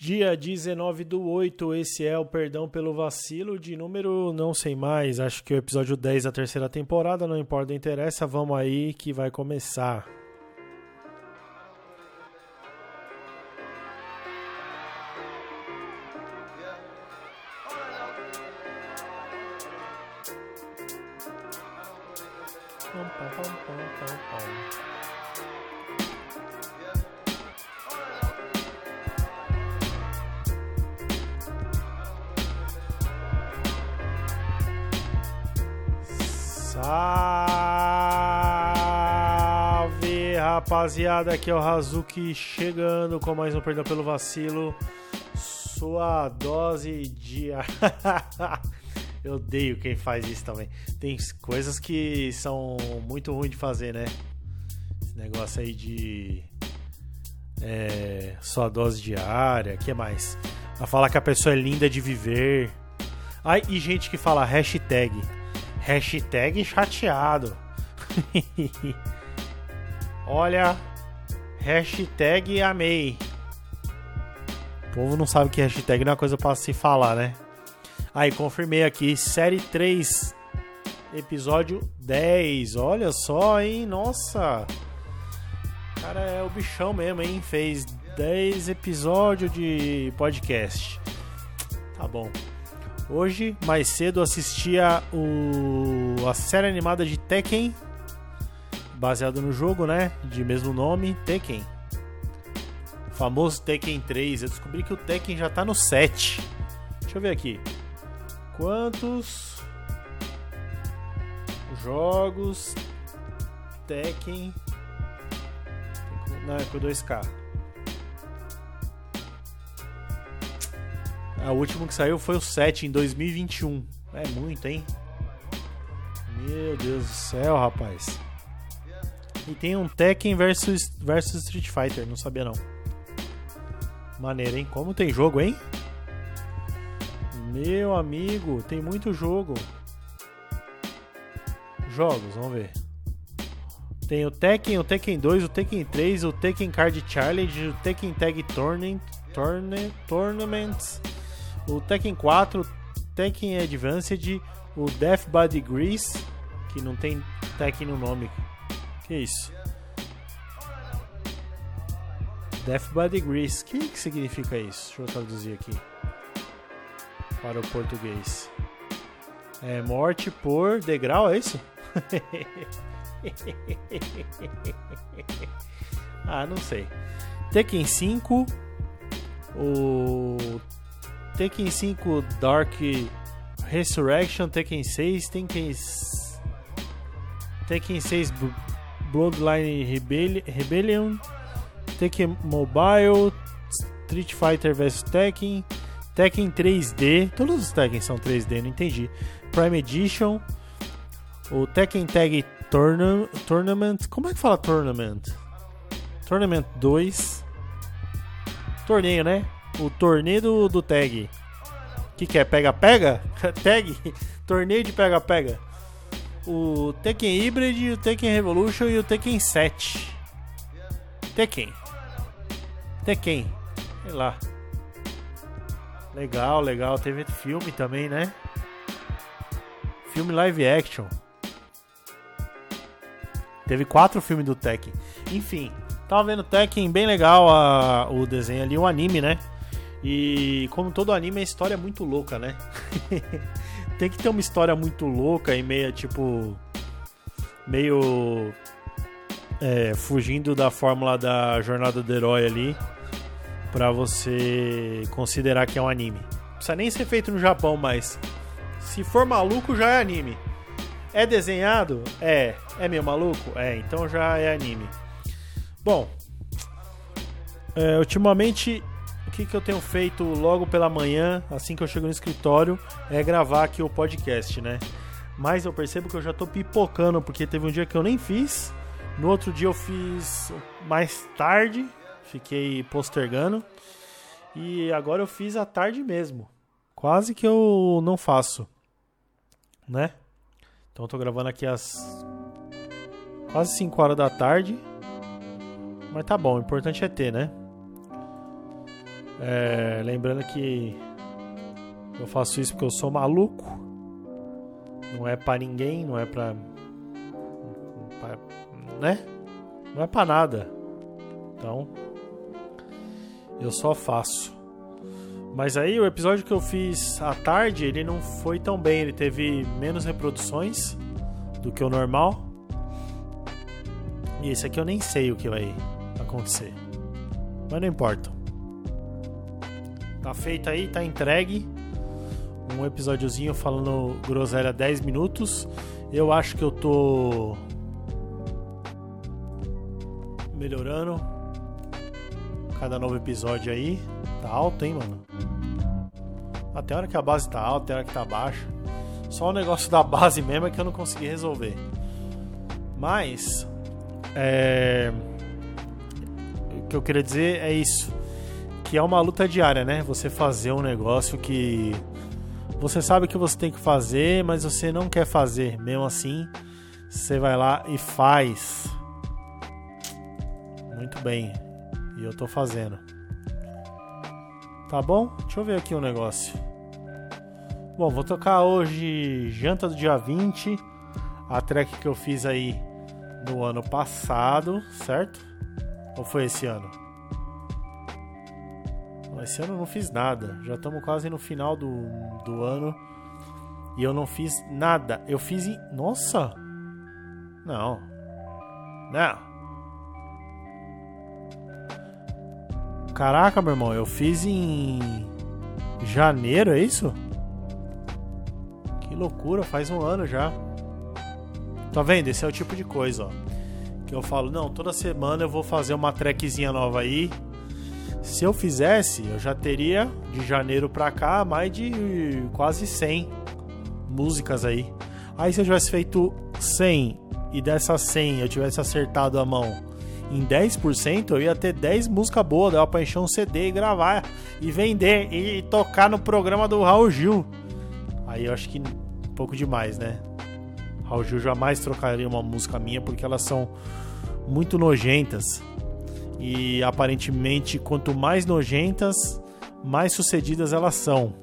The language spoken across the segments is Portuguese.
Dia 19 do 8, esse é o Perdão pelo Vacilo, de número não sei mais, acho que o episódio 10 da terceira temporada, não importa, interessa, vamos aí que vai começar. Salve rapaziada, aqui é o Hazuki chegando com mais um Perdão pelo Vacilo. Sua dose de. Eu odeio quem faz isso também. Tem coisas que são muito ruins de fazer, né? Esse negócio aí de. É, sua dose diária, que mais? A falar que a pessoa é linda de viver. Ai, e gente que fala hashtag. Hashtag chateado. Olha, hashtag amei. O povo não sabe que hashtag não é coisa pra se falar, né? Aí, confirmei aqui, série 3, episódio 10. Olha só, hein? Nossa! Cara é o bichão mesmo, hein? Fez 10 episódios de podcast. Tá bom. Hoje, mais cedo, assistia o... a série animada de Tekken, baseado no jogo, né? De mesmo nome, Tekken. O famoso Tekken 3. Eu descobri que o Tekken já tá no 7. Deixa eu ver aqui. Quantos jogos Tekken. Não, é por 2K. A última que saiu foi o 7 em 2021. É muito, hein? Meu Deus do céu, rapaz. E tem um Tekken versus, versus Street Fighter, não sabia não. Maneiro, hein? Como tem jogo, hein? Meu amigo, tem muito jogo. Jogos, vamos ver. Tem o Tekken, o Tekken 2, o Tekken 3, o Tekken Card Challenge, o Tekken Tag Tournament, Tournament, o Tekken 4, Tekken Advanced, o Death by Degrees, que não tem Tekken no nome. Que isso? Death by Degrees. O que, que significa isso? Deixa eu traduzir aqui para o português. É morte por degrau, é isso? ah, não sei. Tekken 5, o Tekken 5 Dark Resurrection, Tekken 6, Tekken Tekken 6 Bloodline Rebellion, Tekken Mobile, Street Fighter vs Tekken, Tekken 3D, todos os Tekken são 3D, não entendi. Prime Edition, o Tekken Tag Tourna Tournament, como é que fala Tournament? Tournament 2, torneio, né? O torneio do, do Tag. O que, que é? Pega-pega? tag? Torneio de pega-pega. O Tekken Hybrid, o Tekken Revolution e o Tekken 7. Tekken. Tekken. Sei lá. Legal, legal. Teve filme também, né? Filme live action. Teve quatro filmes do Tekken. Enfim, tava vendo Tekken, bem legal a, o desenho ali, o anime, né? E como todo anime, a história é muito louca, né? Tem que ter uma história muito louca e meio tipo. meio. É, fugindo da fórmula da jornada do herói ali. Pra você considerar que é um anime. Não precisa nem ser feito no Japão, mas. Se for maluco, já é anime. É desenhado? É. É meio maluco? É, então já é anime. Bom, é, ultimamente que, que eu tenho feito logo pela manhã, assim que eu chego no escritório, é gravar aqui o podcast, né? Mas eu percebo que eu já tô pipocando, porque teve um dia que eu nem fiz, no outro dia eu fiz mais tarde, fiquei postergando, e agora eu fiz à tarde mesmo. Quase que eu não faço, né? Então eu tô gravando aqui às quase 5 horas da tarde. Mas tá bom, o importante é ter, né? É, lembrando que eu faço isso porque eu sou maluco. Não é pra ninguém, não é pra né? Não é pra nada. Então. Eu só faço. Mas aí o episódio que eu fiz à tarde, ele não foi tão bem. Ele teve menos reproduções do que o normal. E esse aqui eu nem sei o que vai acontecer. Mas não importa. Tá feito aí, tá entregue. Um episódiozinho falando groselha 10 minutos. Eu acho que eu tô melhorando cada novo episódio aí. Tá alto, hein, mano? Até a hora que a base tá alta, até a hora que tá baixa. Só o negócio da base mesmo é que eu não consegui resolver. Mas, é... o que eu queria dizer é isso. Que é uma luta diária, né? Você fazer um negócio que você sabe que você tem que fazer, mas você não quer fazer. Mesmo assim, você vai lá e faz. Muito bem. E eu tô fazendo. Tá bom? Deixa eu ver aqui um negócio. Bom, vou tocar hoje Janta do Dia 20. A track que eu fiz aí no ano passado, certo? Ou foi esse ano? Esse ano eu não fiz nada. Já estamos quase no final do, do ano. E eu não fiz nada. Eu fiz em. Nossa! Não. Não. Caraca, meu irmão, eu fiz em janeiro, é isso? Que loucura, faz um ano já. Tá vendo? Esse é o tipo de coisa, ó. Que eu falo, não, toda semana eu vou fazer uma trackzinha nova aí. Se eu fizesse, eu já teria de janeiro pra cá mais de quase 100 músicas aí. Aí se eu tivesse feito 100 e dessas 100 eu tivesse acertado a mão em 10%, eu ia ter 10 músicas boas, dava pra encher um CD e gravar e vender e tocar no programa do Raul Gil. Aí eu acho que um pouco demais, né? Raul Gil jamais trocaria uma música minha porque elas são muito nojentas. E aparentemente, quanto mais nojentas, mais sucedidas elas são.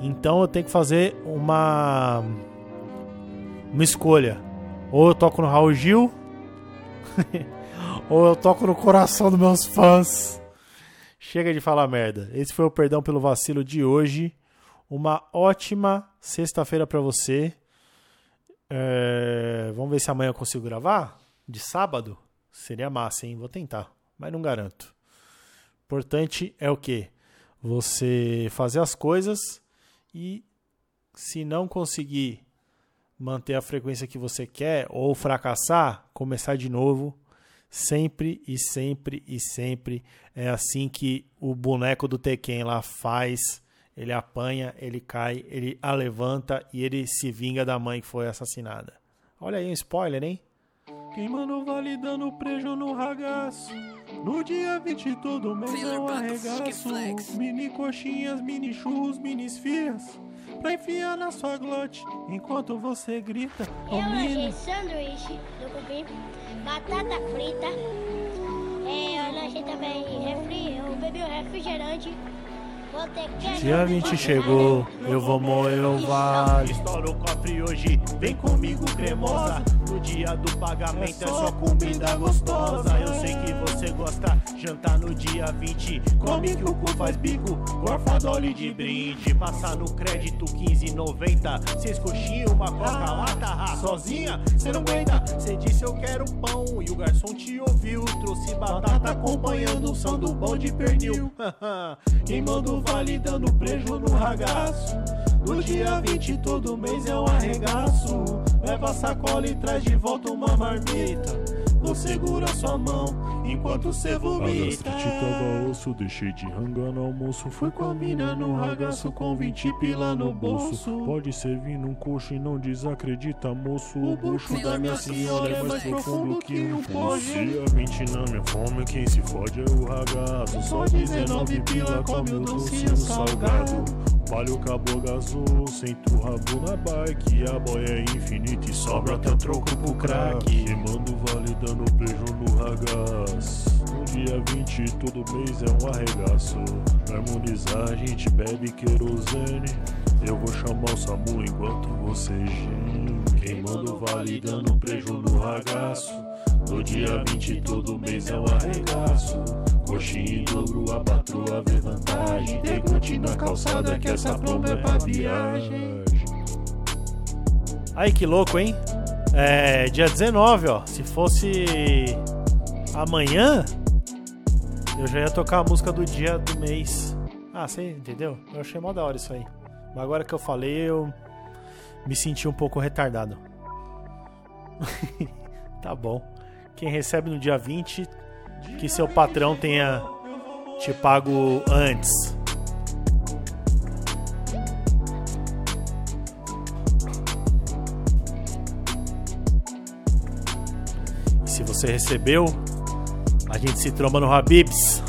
Então eu tenho que fazer uma uma escolha. Ou eu toco no Raul Gil ou eu toco no coração dos meus fãs. Chega de falar merda. Esse foi o perdão pelo vacilo de hoje. Uma ótima sexta-feira para você. É... Vamos ver se amanhã eu consigo gravar? De sábado? Seria massa, hein? Vou tentar, mas não garanto. Importante é o que? Você fazer as coisas e se não conseguir manter a frequência que você quer ou fracassar, começar de novo Sempre e sempre e sempre é assim que o boneco do Tekken lá faz. Ele apanha, ele cai, ele a levanta e ele se vinga da mãe que foi assassinada. Olha aí um spoiler, hein? Queimando vale dando prejo no ragaço. No dia 20 todo mês eu arregaço. Mini coxinhas, mini churros, mini esfias. Pra enfiar na sua glote enquanto você grita. Eu achei sanduíche do cupim batata frita. É, eu lanchei também refri, eu bebi o refrigerante. Dia 20 chegou, eu vou moer o vale. Estoura o cofre hoje, vem comigo cremosa. No dia do pagamento é só comida gostosa. Eu sei que você gosta, jantar no dia 20. Come que o cu faz bico, gorfa dole de brinde. Passar no crédito 15,90. Seis coxinhas, uma coca lata, sozinha, cê não aguenta. Cê disse eu quero pão e o garçom te ouviu. Trouxe batata acompanhando o som do de pernil. Quem manda vale dando prejo no ragaço. No dia 20 todo mês é um arregaço. Leva a sacola e traz de volta uma marmita. Vou segura sua mão enquanto cê vomita. Deixei de rangar no almoço. Fui com a mina no ragaço com 20 pila no bolso. Pode servir num coxo e não desacredita, moço. O bucho da minha senhora é mais profundo que um poço. Dia 20 na minha fome, quem se fode é o ragaço. Só 19 pila come o docinho salgado. Palho acabou gasou, senta o rabo na bike. A boia é infinita e sobra até troco pro crack. Queimando vale dando beijo no ragaz. Dia 20 todo mês é um arregaço. Pra harmonizar a gente bebe querosene. Eu vou chamar o SAMU enquanto você geme. Queimando vale dando preju no ragaço. No dia 20 todo mês é um arregaço. Coxinha em dobro, a patroa vê vantagem. Decote na calçada que essa plomba é pra viagem. Aí que louco, hein? É, dia 19, ó. Se fosse amanhã, eu já ia tocar a música do dia do mês. Ah, você entendeu? Eu achei mó da hora isso aí. Mas agora que eu falei, eu me senti um pouco retardado. tá bom. Quem recebe no dia 20, que seu patrão tenha te pago antes. Se você recebeu, a gente se tromba no Habibs.